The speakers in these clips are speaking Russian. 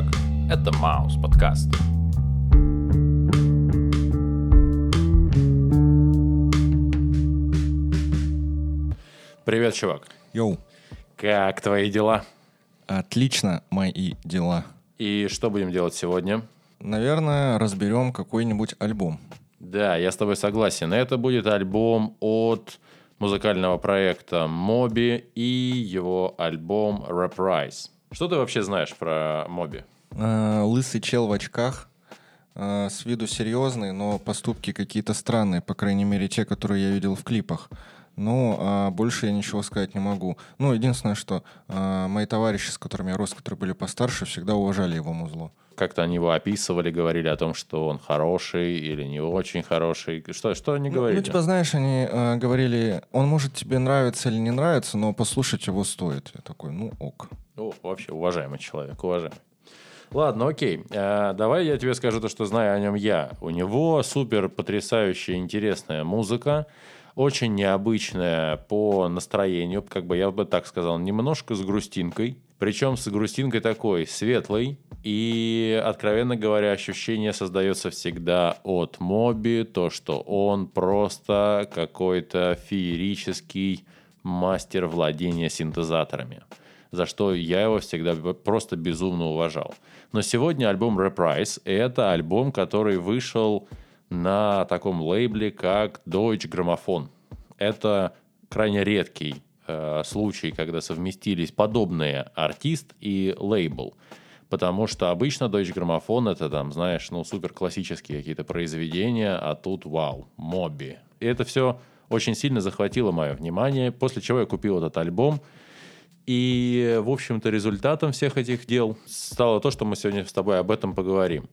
Как? Это Маус подкаст. Привет, чувак. Йоу, Как твои дела? отлично мои дела. И что будем делать сегодня? Наверное, разберем какой-нибудь альбом. Да, я с тобой согласен. Это будет альбом от музыкального проекта Моби и его альбом Reprise. Что ты вообще знаешь про Моби? Э, лысый чел в очках, э, с виду серьезный, но поступки какие-то странные, по крайней мере, те, которые я видел в клипах. Ну, а больше я ничего сказать не могу. Ну, единственное, что э, мои товарищи, с которыми я рос, которые были постарше, всегда уважали его музло. Как-то они его описывали, говорили о том, что он хороший или не очень хороший. Что, что они Ну, говорили? Ну, типа, знаешь, они э, говорили, он может тебе нравиться или не нравиться, но послушать его стоит. Я такой, ну ок. О, вообще уважаемый человек, уважаемый. Ладно, окей. Э, давай я тебе скажу то, что знаю о нем я. У него супер потрясающая, интересная музыка. Очень необычная по настроению, как бы я бы так сказал, немножко с грустинкой. Причем с грустинкой такой светлой. И, откровенно говоря, ощущение создается всегда от Моби, то, что он просто какой-то феерический мастер владения синтезаторами за что я его всегда просто безумно уважал. Но сегодня альбом Reprise — это альбом, который вышел на таком лейбле, как Deutsche Grammophon. Это крайне редкий э, случай, когда совместились подобные артист и лейбл. Потому что обычно Deutsche Grammophon это там, знаешь, ну, супер классические какие-то произведения, а тут вау, Моби. И это все очень сильно захватило мое внимание, после чего я купил этот альбом. И, в общем-то, результатом всех этих дел стало то, что мы сегодня с тобой об этом поговорим.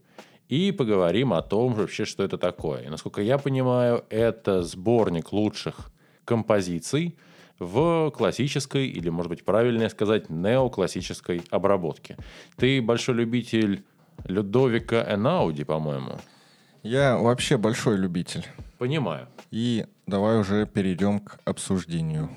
И поговорим о том вообще, что это такое. И, насколько я понимаю, это сборник лучших композиций в классической, или, может быть, правильнее сказать, неоклассической обработке. Ты большой любитель Людовика Энауди, по-моему. Я вообще большой любитель. Понимаю. И давай уже перейдем к обсуждению.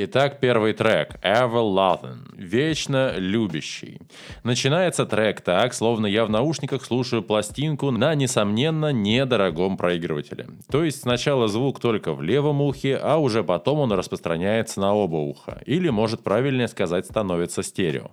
Итак, первый трек Ever Loving. Вечно любящий. Начинается трек так, словно я в наушниках слушаю пластинку на, несомненно, недорогом проигрывателе. То есть сначала звук только в левом ухе, а уже потом он распространяется на оба уха. Или, может правильнее сказать, становится стерео.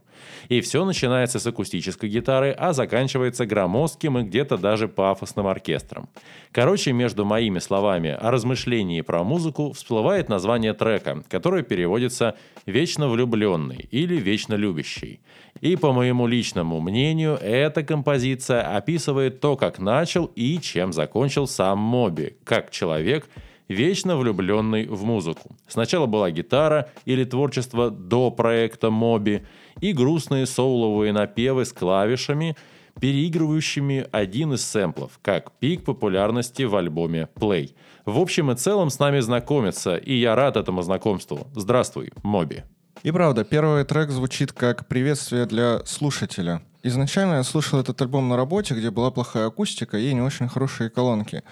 И все начинается с акустической гитары, а заканчивается громоздким и где-то даже пафосным оркестром. Короче, между моими словами о размышлении про музыку всплывает название трека, которое переводится «вечно влюбленный» или «вечно любящий». И по моему личному мнению, эта композиция описывает то, как начал и чем закончил сам Моби, как человек, вечно влюбленный в музыку. Сначала была гитара или творчество до проекта Моби и грустные соуловые напевы с клавишами, переигрывающими один из сэмплов, как пик популярности в альбоме Play. В общем и целом с нами знакомиться, и я рад этому знакомству. Здравствуй, Моби. И правда, первый трек звучит как приветствие для слушателя. Изначально я слушал этот альбом на работе, где была плохая акустика и не очень хорошие колонки.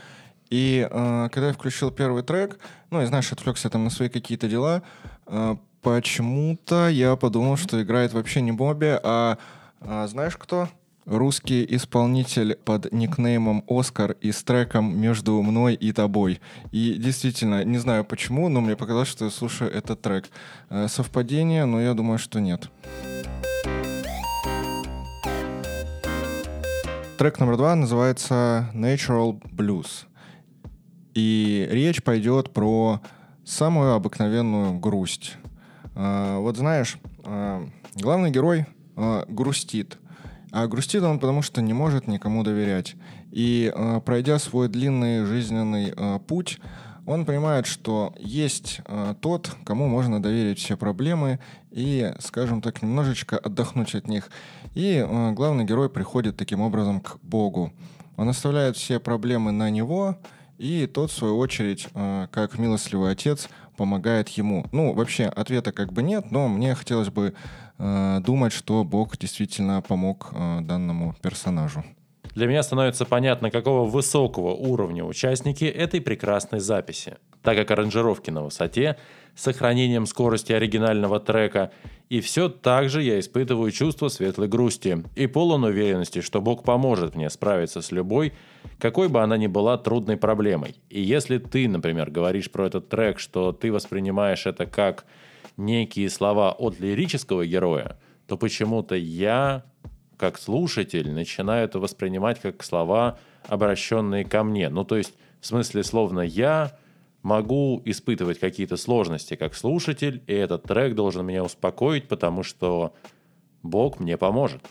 И э, когда я включил первый трек, ну, и знаешь, отвлекся там на свои какие-то дела, э, почему-то я подумал, что играет вообще не Моби, а, а знаешь кто? Русский исполнитель под никнеймом Оскар и с треком «Между мной и тобой». И действительно, не знаю почему, но мне показалось, что я слушаю этот трек. Э, Совпадение, но я думаю, что нет. Трек номер два называется Natural Blues. И речь пойдет про самую обыкновенную грусть. А, Вот знаешь, а, главный герой грустит. А грустит он потому, что не может никому доверять. И а, пройдя свой длинный жизненный а, путь, он понимает, что есть а, тот, кому можно доверить все проблемы и, скажем так, немножечко отдохнуть от них. И а, главный герой приходит таким образом к Богу. Он оставляет все проблемы на него, и тот, в свою очередь, э, как милостливый отец, помогает ему. Ну, вообще, ответа как бы нет, но мне хотелось бы э, думать, что Бог действительно помог э, данному персонажу. Для меня становится понятно, какого высокого уровня участники этой прекрасной записи, так как аранжировки на высоте, сохранением скорости оригинального трека. И все так же я испытываю чувство светлой грусти и полон уверенности, что Бог поможет мне справиться с любой, какой бы она ни была трудной проблемой. И если ты, например, говоришь про этот трек, что ты воспринимаешь это как некие слова от лирического героя, то почему-то я, как слушатель, начинаю это воспринимать как слова, обращенные ко мне. Ну, то есть, в смысле, словно я могу испытывать какие-то сложности как слушатель, и этот трек должен меня успокоить, потому что Бог мне поможет.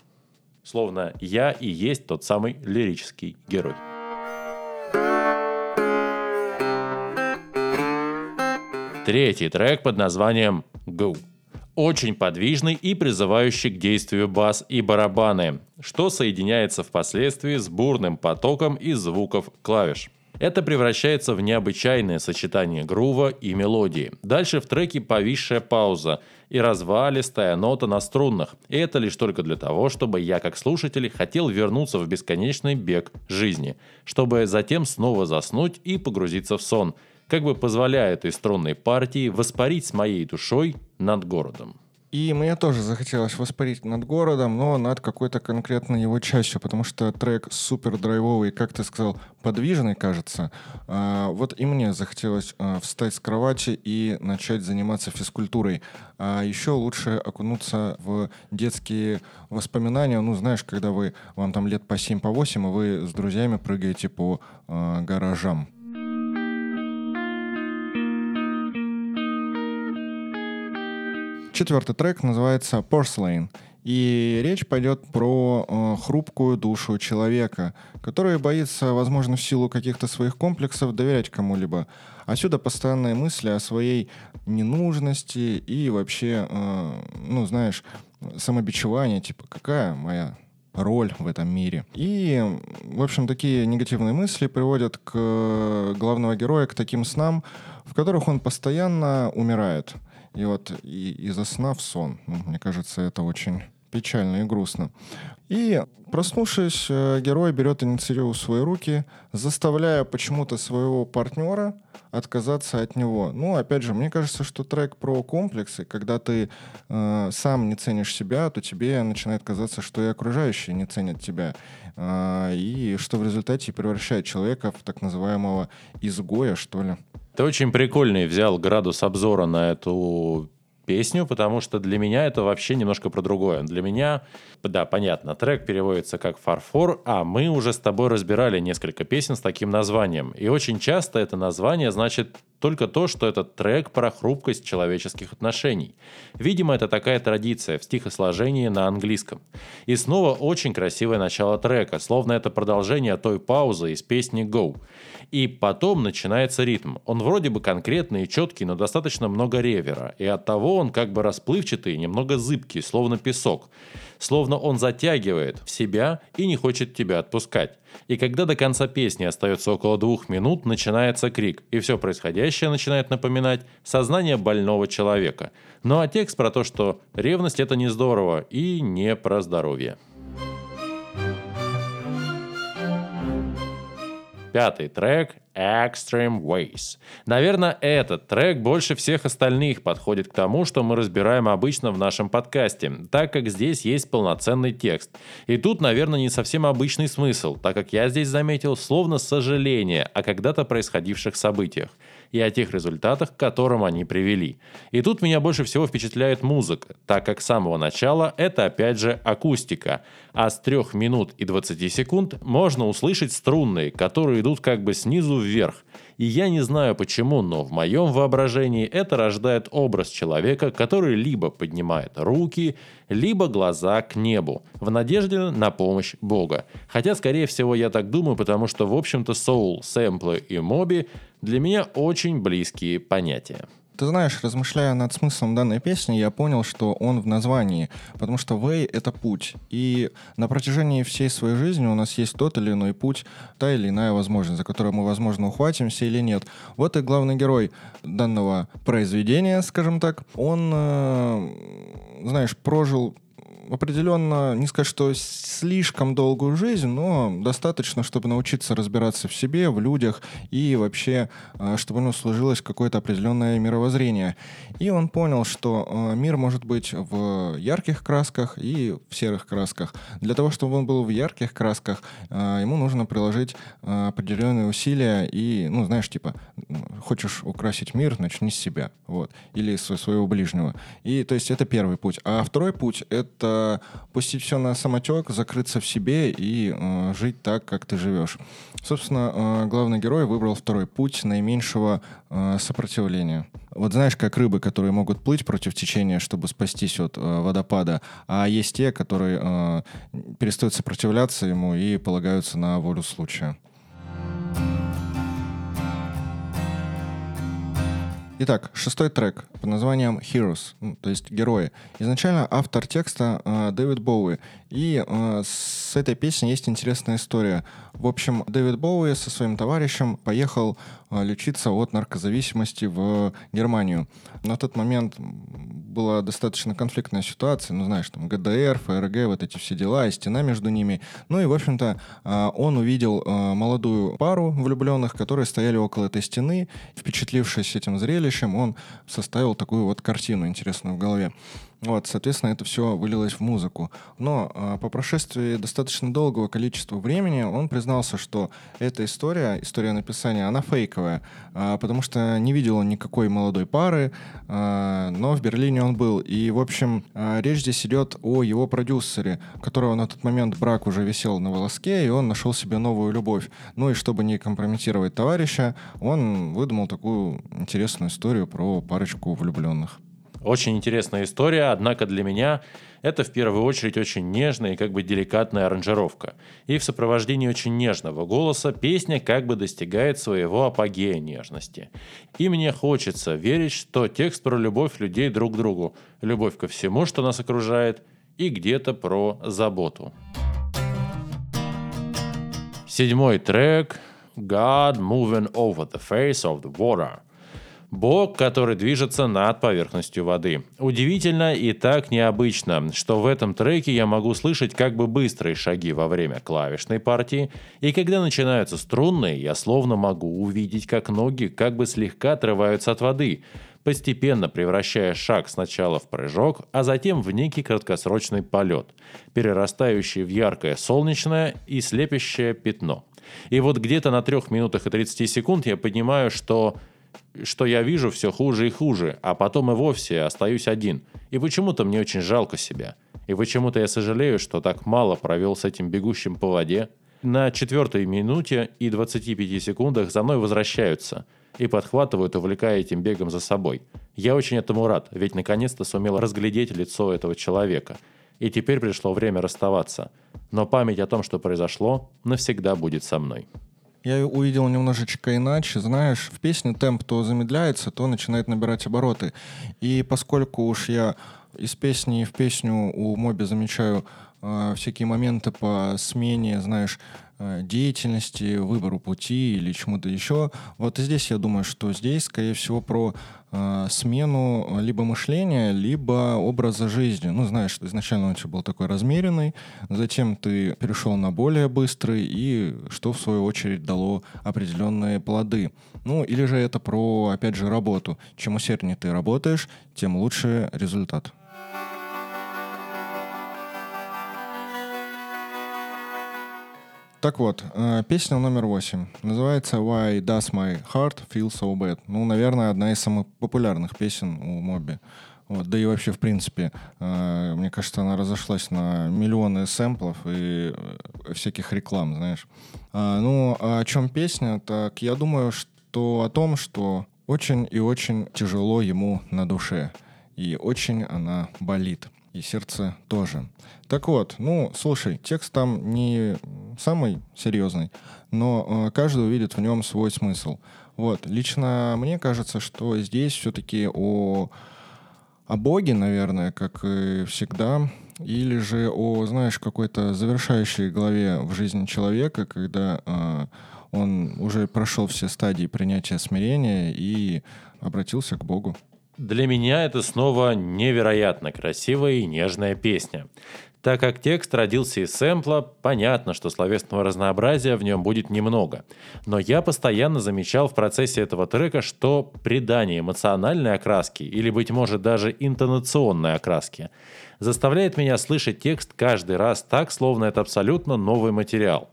Словно я и есть тот самый лирический герой. Третий трек под названием «Go». Очень подвижный и призывающий к действию бас и барабаны, что соединяется впоследствии с бурным потоком из звуков клавиш. Это превращается в необычайное сочетание грува и мелодии. Дальше в треке повисшая пауза и развалистая нота на струнных. И это лишь только для того, чтобы я, как слушатель, хотел вернуться в бесконечный бег жизни, чтобы затем снова заснуть и погрузиться в сон – как бы позволяя этой струнной партии воспарить с моей душой над городом. И мне тоже захотелось воспарить над городом, но над какой-то конкретной его частью, потому что трек супер драйвовый, как ты сказал, подвижный, кажется. А, вот и мне захотелось а, встать с кровати и начать заниматься физкультурой. А еще лучше окунуться в детские воспоминания. Ну, знаешь, когда вы, вам там лет по 7, по 8, и вы с друзьями прыгаете по а, гаражам. Четвертый трек называется Porcelain. И речь пойдет про э, хрупкую душу человека, который боится, возможно, в силу каких-то своих комплексов доверять кому-либо. Отсюда постоянные мысли о своей ненужности и вообще, э, ну, знаешь, самобичевание, типа, какая моя роль в этом мире. И, в общем, такие негативные мысли приводят к главного героя к таким снам, в которых он постоянно умирает. И вот и, из-за сна в сон. Ну, мне кажется, это очень печально и грустно. И, проснувшись, э, герой берет инициативу в свои руки, заставляя почему-то своего партнера отказаться от него. Ну, опять же, мне кажется, что трек про комплексы, когда ты э, сам не ценишь себя, то тебе начинает казаться, что и окружающие не ценят тебя. Э, и что в результате превращает человека в так называемого изгоя, что ли. Ты очень прикольный взял градус обзора на эту песню, потому что для меня это вообще немножко про другое. Для меня, да, понятно, трек переводится как «фарфор», а мы уже с тобой разбирали несколько песен с таким названием. И очень часто это название значит только то, что этот трек про хрупкость человеческих отношений. Видимо, это такая традиция в стихосложении на английском. И снова очень красивое начало трека, словно это продолжение той паузы из песни «Go». И потом начинается ритм. Он вроде бы конкретный и четкий, но достаточно много ревера. И от того он как бы расплывчатый, немного зыбкий, словно песок словно он затягивает в себя и не хочет тебя отпускать. И когда до конца песни остается около двух минут, начинается крик, и все происходящее начинает напоминать сознание больного человека. Ну а текст про то, что ревность это не здорово и не про здоровье. Пятый трек Extreme Ways. Наверное, этот трек больше всех остальных подходит к тому, что мы разбираем обычно в нашем подкасте, так как здесь есть полноценный текст. И тут, наверное, не совсем обычный смысл, так как я здесь заметил словно сожаление о когда-то происходивших событиях и о тех результатах, к которым они привели. И тут меня больше всего впечатляет музыка, так как с самого начала это опять же акустика, а с 3 минут и 20 секунд можно услышать струнные, которые идут как бы снизу вверх. И я не знаю почему, но в моем воображении это рождает образ человека, который либо поднимает руки, либо глаза к небу, в надежде на помощь Бога. Хотя, скорее всего, я так думаю, потому что, в общем-то, соул, сэмплы и моби для меня очень близкие понятия. Ты знаешь, размышляя над смыслом данной песни, я понял, что он в названии, потому что way — это путь. И на протяжении всей своей жизни у нас есть тот или иной путь, та или иная возможность, за которую мы, возможно, ухватимся или нет. Вот и главный герой данного произведения, скажем так, он, э, знаешь, прожил определенно, не сказать, что слишком долгую жизнь, но достаточно, чтобы научиться разбираться в себе, в людях и вообще, э, чтобы у него сложилось какое-то определенное мировоззрение. И он понял, что э, мир может быть в ярких красках и в серых красках. Для того, чтобы он был в ярких красках, э, ему нужно приложить определенные усилия и, ну, знаешь, типа, хочешь украсить мир, начни с себя, вот, или со своего ближнего. И, то есть, это первый путь. А второй путь — это пустить все на самотек, закрыться в себе и э, жить так, как ты живешь. Собственно, э, главный герой выбрал второй путь наименьшего э, сопротивления. Вот знаешь, как рыбы, которые могут плыть против течения, чтобы спастись от э, водопада, а есть те, которые э, перестают сопротивляться ему и полагаются на волю случая. Итак, шестой трек под названием Heroes, ну, то есть герои. Изначально автор текста э, Дэвид Боуи. И э, с этой песней есть интересная история. В общем, Дэвид Боуи со своим товарищем поехал э, лечиться от наркозависимости в Германию. На тот момент была достаточно конфликтная ситуация, ну, знаешь, там ГДР, ФРГ, вот эти все дела, и стена между ними. Ну и, в общем-то, э, он увидел э, молодую пару влюбленных, которые стояли около этой стены. Впечатлившись этим зрелищем, он составил такую вот картину интересную в голове. Вот, соответственно, это все вылилось в музыку. Но э, по прошествии достаточно долгого количества времени он признался, что эта история, история написания, она фейковая, э, потому что не видел он никакой молодой пары, э, но в Берлине он был. И, в общем, э, речь здесь идет о его продюсере, которого на тот момент брак уже висел на волоске, и он нашел себе новую любовь. Ну и чтобы не компрометировать товарища, он выдумал такую интересную историю про парочку влюбленных. Очень интересная история, однако для меня это в первую очередь очень нежная и как бы деликатная аранжировка. И в сопровождении очень нежного голоса песня как бы достигает своего апогея нежности. И мне хочется верить, что текст про любовь людей друг к другу, любовь ко всему, что нас окружает, и где-то про заботу. Седьмой трек God Moving Over the Face of the Water – Бог, который движется над поверхностью воды. Удивительно и так необычно, что в этом треке я могу слышать как бы быстрые шаги во время клавишной партии, и когда начинаются струнные, я словно могу увидеть, как ноги как бы слегка отрываются от воды, постепенно превращая шаг сначала в прыжок, а затем в некий краткосрочный полет, перерастающий в яркое солнечное и слепящее пятно. И вот где-то на трех минутах и 30 секунд я понимаю, что что я вижу все хуже и хуже, а потом и вовсе остаюсь один. И почему-то мне очень жалко себя. И почему-то я сожалею, что так мало провел с этим бегущим по воде. На четвертой минуте и 25 секундах за мной возвращаются и подхватывают, увлекая этим бегом за собой. Я очень этому рад, ведь наконец-то сумел разглядеть лицо этого человека. И теперь пришло время расставаться. Но память о том, что произошло, навсегда будет со мной я увидел немножечко иначе. Знаешь, в песне темп то замедляется, то начинает набирать обороты. И поскольку уж я из песни в песню у Моби замечаю э, всякие моменты по смене, знаешь, деятельности, выбору пути или чему-то еще. Вот здесь я думаю, что здесь, скорее всего, про э, смену либо мышления, либо образа жизни. Ну, знаешь, изначально он был такой размеренный, затем ты перешел на более быстрый, и что, в свою очередь, дало определенные плоды. Ну, или же это про, опять же, работу. Чем усерднее ты работаешь, тем лучше результат. Так вот, э, песня номер восемь. Называется «Why Does My Heart Feel So Bad». Ну, наверное, одна из самых популярных песен у Моби. Вот, да и вообще, в принципе, э, мне кажется, она разошлась на миллионы сэмплов и э, всяких реклам, знаешь. А, ну, а о чем песня? Так, я думаю, что о том, что очень и очень тяжело ему на душе. И очень она болит и сердце тоже. Так вот, ну, слушай, текст там не самый серьезный, но э, каждый увидит в нем свой смысл. Вот, лично мне кажется, что здесь все-таки о, о Боге, наверное, как и всегда, или же о, знаешь, какой-то завершающей главе в жизни человека, когда э, он уже прошел все стадии принятия смирения и обратился к Богу. Для меня это снова невероятно красивая и нежная песня. Так как текст родился из сэмпла, понятно, что словесного разнообразия в нем будет немного. Но я постоянно замечал в процессе этого трека, что придание эмоциональной окраски, или, быть может, даже интонационной окраски, заставляет меня слышать текст каждый раз так, словно это абсолютно новый материал.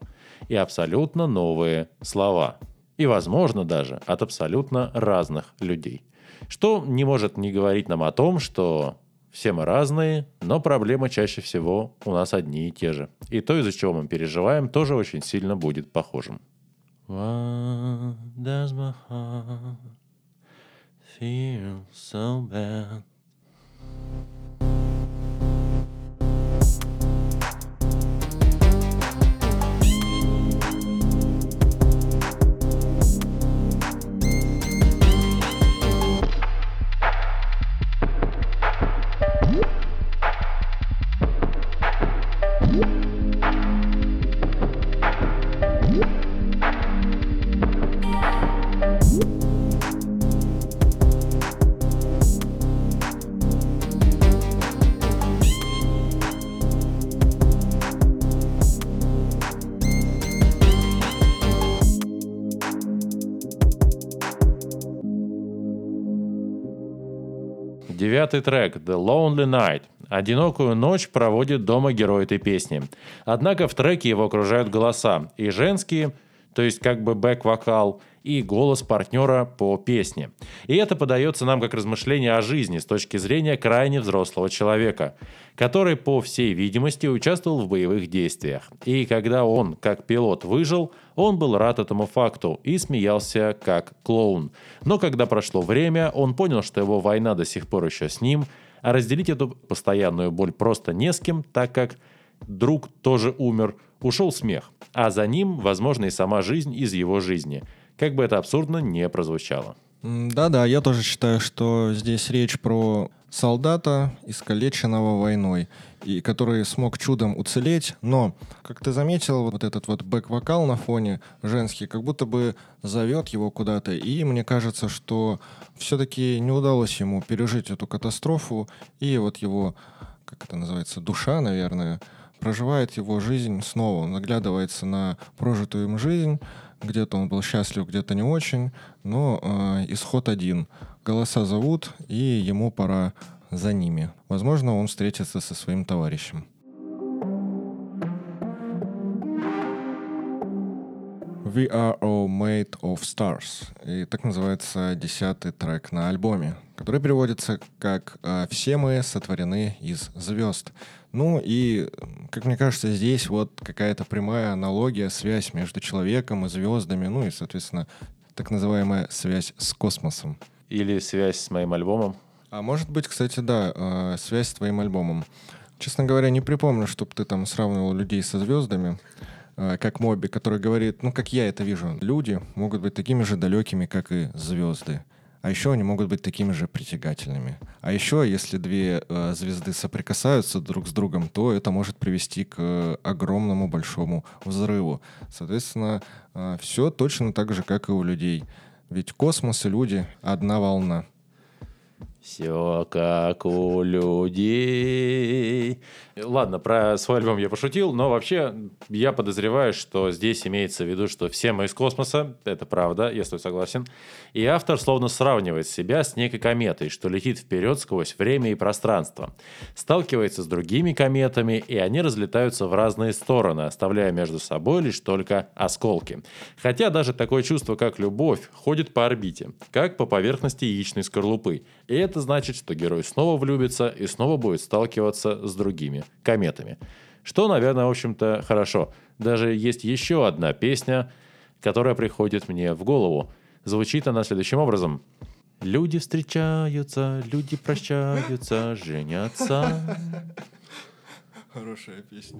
И абсолютно новые слова. И, возможно, даже от абсолютно разных людей. Что не может не говорить нам о том, что все мы разные, но проблемы чаще всего у нас одни и те же. И то, из-за чего мы переживаем, тоже очень сильно будет похожим. Why does my heart feel so bad? Девятый трек «The Lonely Night». Одинокую ночь проводит дома герой этой песни. Однако в треке его окружают голоса. И женские, то есть как бы бэк-вокал, и голос партнера по песне. И это подается нам как размышление о жизни с точки зрения крайне взрослого человека, который, по всей видимости, участвовал в боевых действиях. И когда он, как пилот, выжил, он был рад этому факту и смеялся как клоун. Но когда прошло время, он понял, что его война до сих пор еще с ним, а разделить эту постоянную боль просто не с кем, так как друг тоже умер, ушел смех, а за ним, возможно, и сама жизнь из его жизни – как бы это абсурдно не прозвучало. Да-да, я тоже считаю, что здесь речь про солдата, искалеченного войной, и который смог чудом уцелеть, но, как ты заметил, вот этот вот бэк-вокал на фоне женский как будто бы зовет его куда-то, и мне кажется, что все-таки не удалось ему пережить эту катастрофу, и вот его, как это называется, душа, наверное, проживает его жизнь снова, наглядывается на прожитую им жизнь, где-то он был счастлив, где-то не очень, но э, исход один. Голоса зовут, и ему пора за ними. Возможно, он встретится со своим товарищем. We are all made of stars. И так называется десятый трек на альбоме, который переводится как «Э, «Все мы сотворены из звезд». Ну и, как мне кажется, здесь вот какая-то прямая аналогия, связь между человеком и звездами, ну и, соответственно, так называемая связь с космосом. Или связь с моим альбомом. А может быть, кстати, да, э, связь с твоим альбомом. Честно говоря, не припомню, чтобы ты там сравнивал людей со звездами. Э, как Моби, который говорит, ну, как я это вижу, люди могут быть такими же далекими, как и звезды. А еще они могут быть такими же притягательными. А еще, если две э, звезды соприкасаются друг с другом, то это может привести к э, огромному большому взрыву. Соответственно, э, все точно так же, как и у людей. Ведь космос и люди — одна волна. Все как у людей. Ладно, про свой альбом я пошутил, но вообще я подозреваю, что здесь имеется в виду, что все мы из космоса, это правда, я с тобой согласен, и автор словно сравнивает себя с некой кометой, что летит вперед сквозь время и пространство, сталкивается с другими кометами, и они разлетаются в разные стороны, оставляя между собой лишь только осколки. Хотя даже такое чувство, как любовь, ходит по орбите, как по поверхности яичной скорлупы, и это значит, что герой снова влюбится и снова будет сталкиваться с другими кометами. Что, наверное, в общем-то, хорошо. Даже есть еще одна песня, которая приходит мне в голову. Звучит она следующим образом. Люди встречаются, люди прощаются, женятся. Хорошая песня.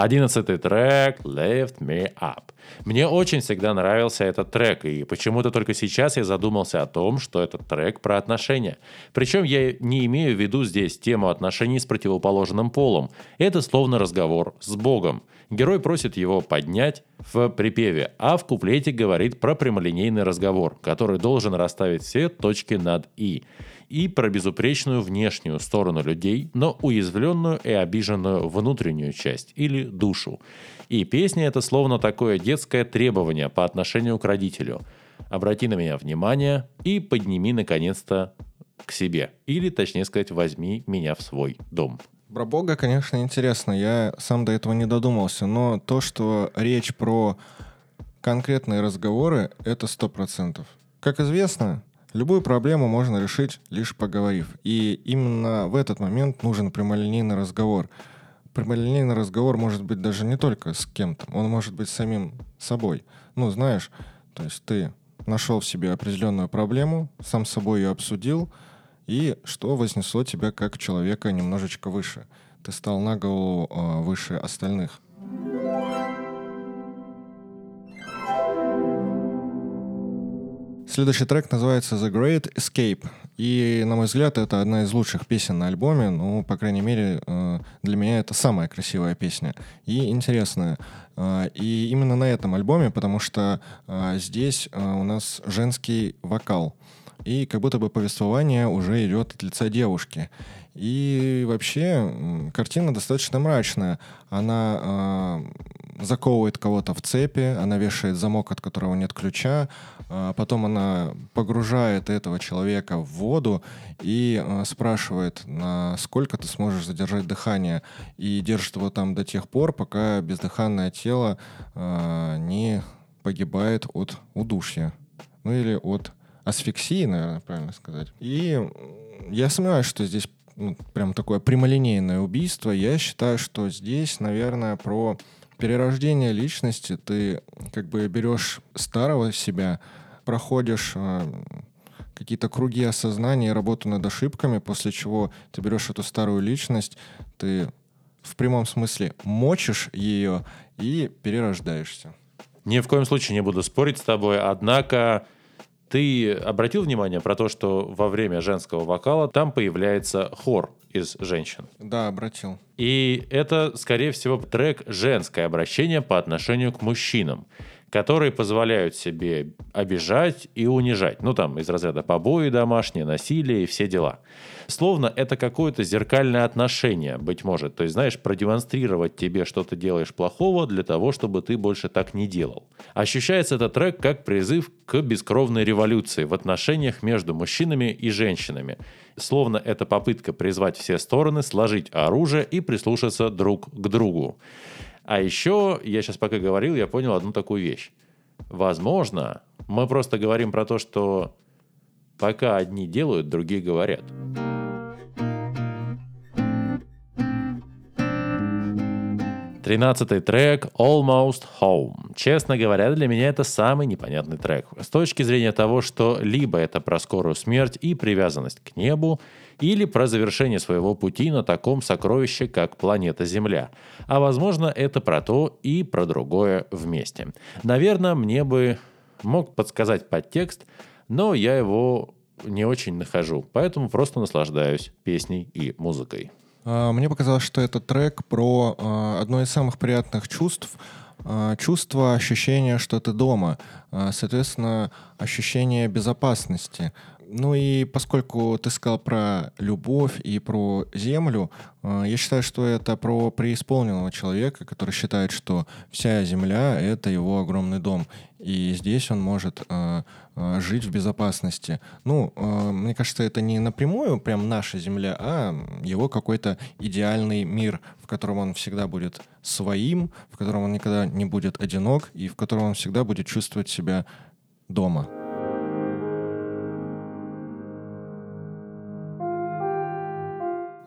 Одиннадцатый трек «Lift Me Up». Мне очень всегда нравился этот трек, и почему-то только сейчас я задумался о том, что этот трек про отношения. Причем я не имею в виду здесь тему отношений с противоположным полом. Это словно разговор с Богом. Герой просит его поднять в припеве, а в куплете говорит про прямолинейный разговор, который должен расставить все точки над «и», и про безупречную внешнюю сторону людей, но уязвленную и обиженную внутреннюю часть или душу. И песня это словно такое детское требование по отношению к родителю. Обрати на меня внимание и подними наконец-то к себе. Или, точнее сказать, возьми меня в свой дом. Про Бога, конечно, интересно. Я сам до этого не додумался. Но то, что речь про конкретные разговоры, это сто процентов. Как известно, любую проблему можно решить, лишь поговорив. И именно в этот момент нужен прямолинейный разговор. Прямолинейный разговор может быть даже не только с кем-то, он может быть самим собой. Ну, знаешь, то есть ты нашел в себе определенную проблему, сам с собой ее обсудил, и что вознесло тебя как человека немножечко выше. Ты стал на голову э, выше остальных. Следующий трек называется The Great Escape. И, на мой взгляд, это одна из лучших песен на альбоме. Ну, по крайней мере, э, для меня это самая красивая песня и интересная. Э, и именно на этом альбоме, потому что э, здесь у нас женский вокал и как будто бы повествование уже идет от лица девушки. И вообще картина достаточно мрачная. Она э, заковывает кого-то в цепи, она вешает замок, от которого нет ключа, э, потом она погружает этого человека в воду и э, спрашивает, насколько ты сможешь задержать дыхание, и держит его там до тех пор, пока бездыханное тело э, не погибает от удушья. Ну или от асфиксии, наверное, правильно сказать. И я сомневаюсь, что здесь ну, прям такое прямолинейное убийство. Я считаю, что здесь, наверное, про перерождение личности. Ты как бы берешь старого себя, проходишь э, какие-то круги осознания, работу над ошибками, после чего ты берешь эту старую личность, ты в прямом смысле мочишь ее и перерождаешься. Ни в коем случае не буду спорить с тобой, однако ты обратил внимание про то, что во время женского вокала там появляется хор из женщин? Да, обратил. И это, скорее всего, трек «Женское обращение по отношению к мужчинам» которые позволяют себе обижать и унижать. Ну, там, из разряда побои домашние, насилие и все дела. Словно это какое-то зеркальное отношение, быть может. То есть, знаешь, продемонстрировать тебе, что ты делаешь плохого, для того, чтобы ты больше так не делал. Ощущается этот трек как призыв к бескровной революции в отношениях между мужчинами и женщинами. Словно это попытка призвать все стороны, сложить оружие и прислушаться друг к другу. А еще, я сейчас пока говорил, я понял одну такую вещь. Возможно, мы просто говорим про то, что пока одни делают, другие говорят. Тринадцатый трек «Almost Home». Честно говоря, для меня это самый непонятный трек. С точки зрения того, что либо это про скорую смерть и привязанность к небу, или про завершение своего пути на таком сокровище, как планета Земля. А возможно, это про то и про другое вместе. Наверное, мне бы мог подсказать подтекст, но я его не очень нахожу, поэтому просто наслаждаюсь песней и музыкой. А, мне показалось, что этот трек про а, одно из самых приятных чувств а, чувство, ощущение, что ты дома, соответственно, ощущение безопасности. Ну и поскольку ты сказал про любовь и про землю, э, я считаю, что это про преисполненного человека, который считает, что вся земля — это его огромный дом. И здесь он может э, э, жить в безопасности. Ну, мне кажется, это не напрямую прям наша земля, а его какой-то идеальный мир, в котором он всегда будет своим, в котором он никогда не будет одинок и в котором он всегда будет чувствовать себя дома.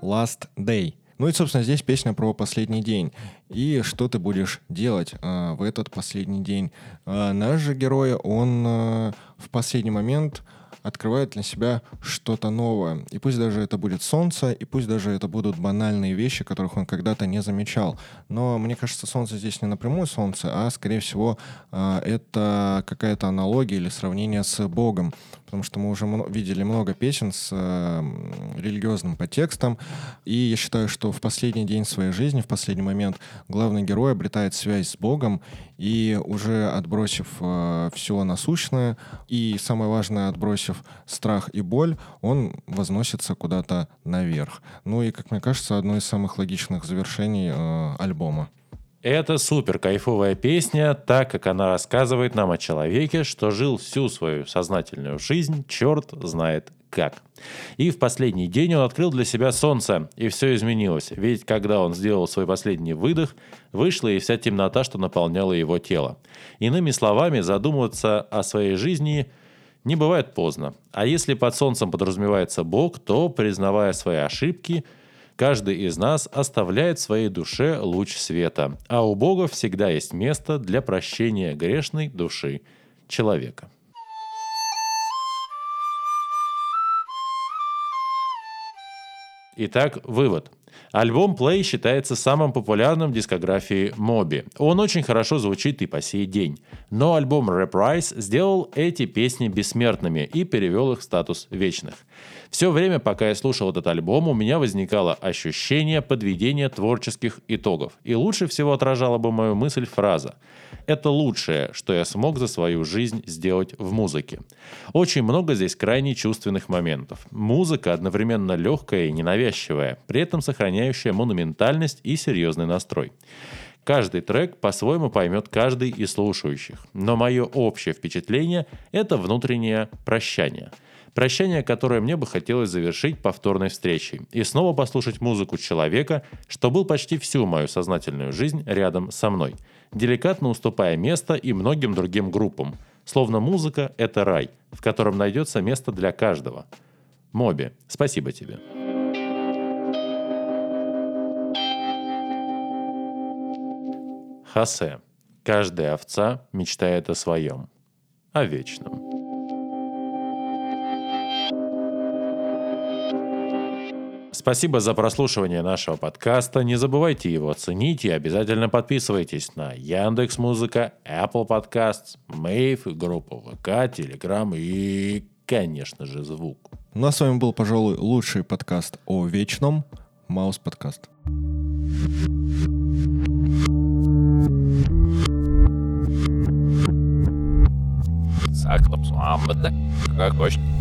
Last Day. Ну и, собственно, здесь песня про последний день. И что ты будешь делать э, в этот последний день. Э, наш же герой, он э, в последний момент открывает для себя что-то новое. И пусть даже это будет солнце, и пусть даже это будут банальные вещи, которых он когда-то не замечал. Но мне кажется, солнце здесь не напрямую солнце, а, скорее всего, это какая-то аналогия или сравнение с Богом. Потому что мы уже видели много песен с религиозным подтекстом. И я считаю, что в последний день своей жизни, в последний момент, главный герой обретает связь с Богом и уже отбросив э, все насущное и самое важное, отбросив страх и боль, он возносится куда-то наверх. Ну и, как мне кажется, одно из самых логичных завершений э, альбома. Это супер кайфовая песня, так как она рассказывает нам о человеке, что жил всю свою сознательную жизнь, черт знает как. И в последний день он открыл для себя солнце, и все изменилось. Ведь когда он сделал свой последний выдох, вышла и вся темнота, что наполняла его тело. Иными словами, задумываться о своей жизни не бывает поздно. А если под солнцем подразумевается Бог, то, признавая свои ошибки, каждый из нас оставляет в своей душе луч света. А у Бога всегда есть место для прощения грешной души человека. Итак, вывод. Альбом Play считается самым популярным в дискографии Моби. Он очень хорошо звучит и по сей день. Но альбом Reprise сделал эти песни бессмертными и перевел их в статус вечных. Все время, пока я слушал этот альбом, у меня возникало ощущение подведения творческих итогов. И лучше всего отражала бы мою мысль фраза «Это лучшее, что я смог за свою жизнь сделать в музыке». Очень много здесь крайне чувственных моментов. Музыка одновременно легкая и ненавязчивая, при этом сохраняющая монументальность и серьезный настрой. Каждый трек по-своему поймет каждый из слушающих. Но мое общее впечатление – это внутреннее прощание – Прощание, которое мне бы хотелось завершить повторной встречей и снова послушать музыку человека, что был почти всю мою сознательную жизнь рядом со мной, деликатно уступая место и многим другим группам. Словно музыка — это рай, в котором найдется место для каждого. Моби, спасибо тебе. Хосе. Каждая овца мечтает о своем. О вечном. Спасибо за прослушивание нашего подкаста. Не забывайте его оценить и обязательно подписывайтесь на Яндекс Музыка, Apple Podcasts, Мэйв, группу ВК, Telegram и, конечно же, звук. Ну а с вами был, пожалуй, лучший подкаст о вечном Маус подкаст. Saklaps, ah, bet ne, kā.